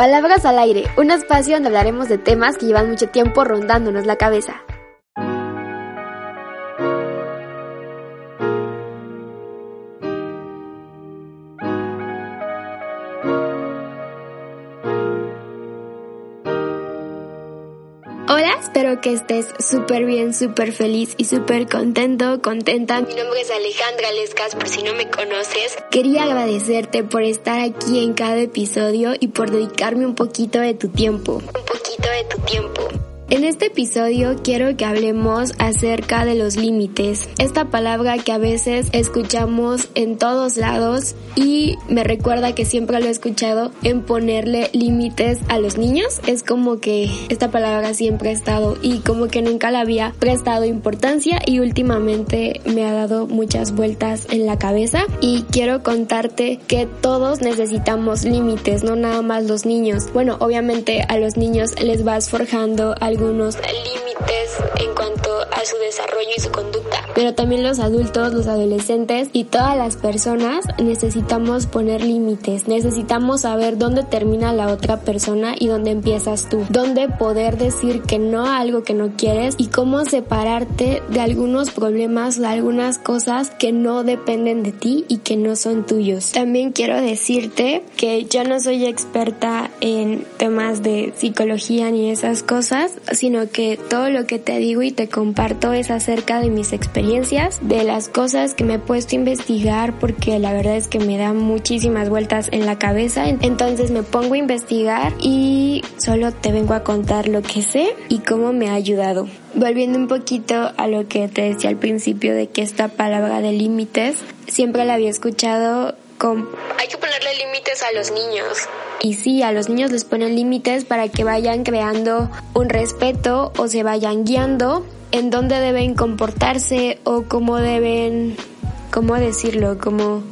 Palabras al aire, un espacio donde hablaremos de temas que llevan mucho tiempo rondándonos la cabeza. Hola, espero que estés súper bien, súper feliz y súper contento, contenta. Mi nombre es Alejandra Lescas, por si no me conoces. Quería agradecerte por estar aquí en cada episodio y por dedicarme un poquito de tu tiempo. Un poquito de tu tiempo. En este episodio quiero que hablemos acerca de los límites, esta palabra que a veces escuchamos en todos lados y me recuerda que siempre lo he escuchado en ponerle límites a los niños. Es como que esta palabra siempre ha estado y como que nunca la había prestado importancia y últimamente me ha dado muchas vueltas en la cabeza y quiero contarte que todos necesitamos límites, no nada más los niños. Bueno, obviamente a los niños les vas forjando algo algunos límites en cuanto a su desarrollo y su conducta. Pero también los adultos, los adolescentes y todas las personas necesitamos poner límites. Necesitamos saber dónde termina la otra persona y dónde empiezas tú. Dónde poder decir que no a algo que no quieres y cómo separarte de algunos problemas, de algunas cosas que no dependen de ti y que no son tuyos. También quiero decirte que yo no soy experta en temas de psicología ni esas cosas, sino que todo lo que te digo y te comparto es acerca de mis experiencias, de las cosas que me he puesto a investigar porque la verdad es que me da muchísimas vueltas en la cabeza, entonces me pongo a investigar y solo te vengo a contar lo que sé y cómo me ha ayudado. Volviendo un poquito a lo que te decía al principio de que esta palabra de límites siempre la había escuchado con... Hay que ponerle límites a los niños. Y sí, a los niños les ponen límites para que vayan creando un respeto o se vayan guiando en dónde deben comportarse o cómo deben, cómo decirlo, como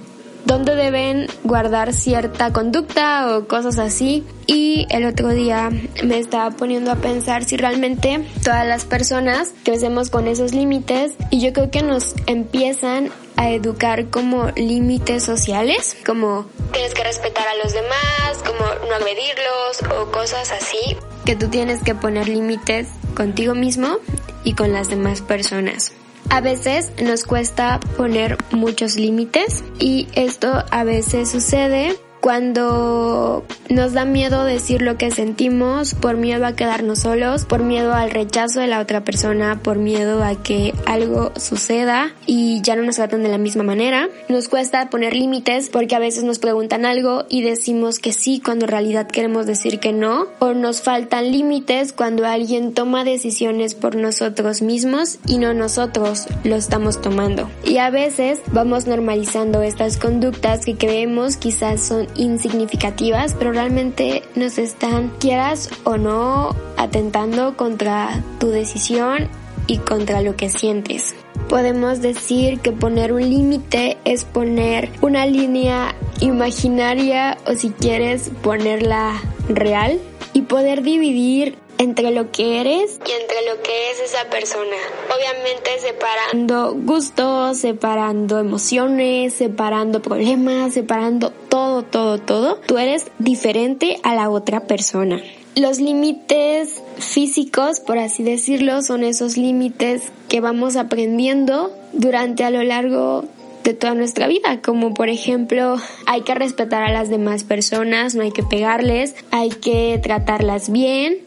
dónde deben guardar cierta conducta o cosas así. Y el otro día me estaba poniendo a pensar si realmente todas las personas crecemos con esos límites y yo creo que nos empiezan a educar como límites sociales, como tienes que respetar a los demás, como no agredirlos o cosas así, que tú tienes que poner límites contigo mismo y con las demás personas. A veces nos cuesta poner muchos límites y esto a veces sucede cuando nos da miedo decir lo que sentimos, por miedo a quedarnos solos, por miedo al rechazo de la otra persona, por miedo a que algo suceda y ya no nos tratan de la misma manera. Nos cuesta poner límites porque a veces nos preguntan algo y decimos que sí cuando en realidad queremos decir que no. O nos faltan límites cuando alguien toma decisiones por nosotros mismos y no nosotros lo estamos tomando. Y a veces vamos normalizando estas conductas que creemos quizás son insignificativas, pero realmente nos están, quieras o no, atentando contra tu decisión y contra lo que sientes. Podemos decir que poner un límite es poner una línea imaginaria o si quieres ponerla real y poder dividir entre lo que eres y entre lo que es esa persona. Obviamente separando gustos, separando emociones, separando problemas, separando todo, todo, todo. Tú eres diferente a la otra persona. Los límites físicos, por así decirlo, son esos límites que vamos aprendiendo durante a lo largo de toda nuestra vida, como por ejemplo hay que respetar a las demás personas, no hay que pegarles, hay que tratarlas bien,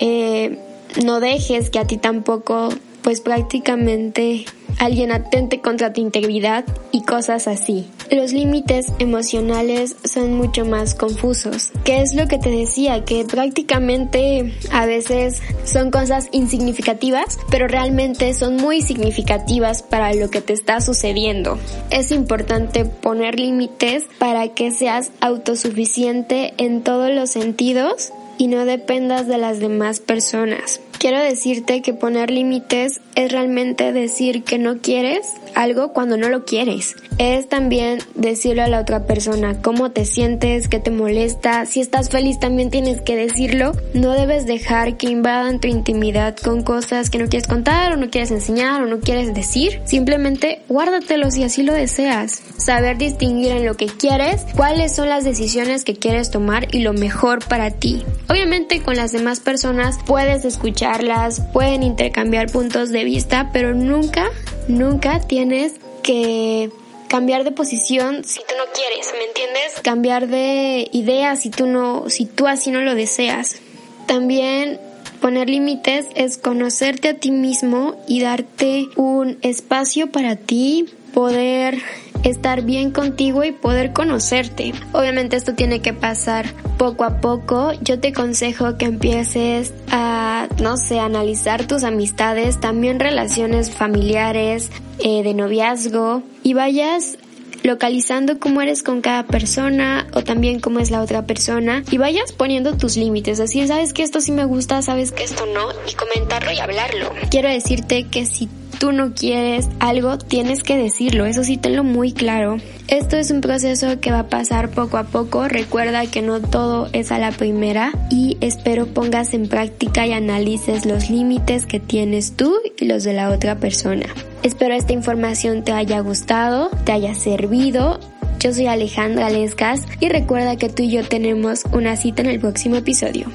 eh, no dejes que a ti tampoco, pues prácticamente alguien atente contra tu integridad y cosas así. Los límites emocionales son mucho más confusos. ¿Qué es lo que te decía? Que prácticamente a veces son cosas insignificativas, pero realmente son muy significativas para lo que te está sucediendo. Es importante poner límites para que seas autosuficiente en todos los sentidos y no dependas de las demás personas. Quiero decirte que poner límites es realmente decir que no quieres algo cuando no lo quieres. Es también decirle a la otra persona cómo te sientes, qué te molesta. Si estás feliz también tienes que decirlo. No debes dejar que invadan tu intimidad con cosas que no quieres contar o no quieres enseñar o no quieres decir. Simplemente guárdatelos si así lo deseas. Saber distinguir en lo que quieres, cuáles son las decisiones que quieres tomar y lo mejor para ti. Obviamente con las demás personas puedes escucharlas, pueden intercambiar puntos de vista, pero nunca, nunca tienes que cambiar de posición si tú no quieres, ¿me entiendes? Cambiar de idea si tú no, si tú así no lo deseas. También poner límites es conocerte a ti mismo y darte un espacio para ti, poder estar bien contigo y poder conocerte. Obviamente esto tiene que pasar poco a poco. Yo te aconsejo que empieces a, no sé, analizar tus amistades, también relaciones familiares, eh, de noviazgo y vayas localizando cómo eres con cada persona o también cómo es la otra persona y vayas poniendo tus límites, decir, sabes que esto sí me gusta, sabes que esto no y comentarlo y hablarlo. Quiero decirte que si tú no quieres algo, tienes que decirlo, eso sí tenlo muy claro. Esto es un proceso que va a pasar poco a poco, recuerda que no todo es a la primera y espero pongas en práctica y analices los límites que tienes tú y los de la otra persona. Espero esta información te haya gustado, te haya servido yo soy Alejandra Lescas y recuerda que tú y yo tenemos una cita en el próximo episodio.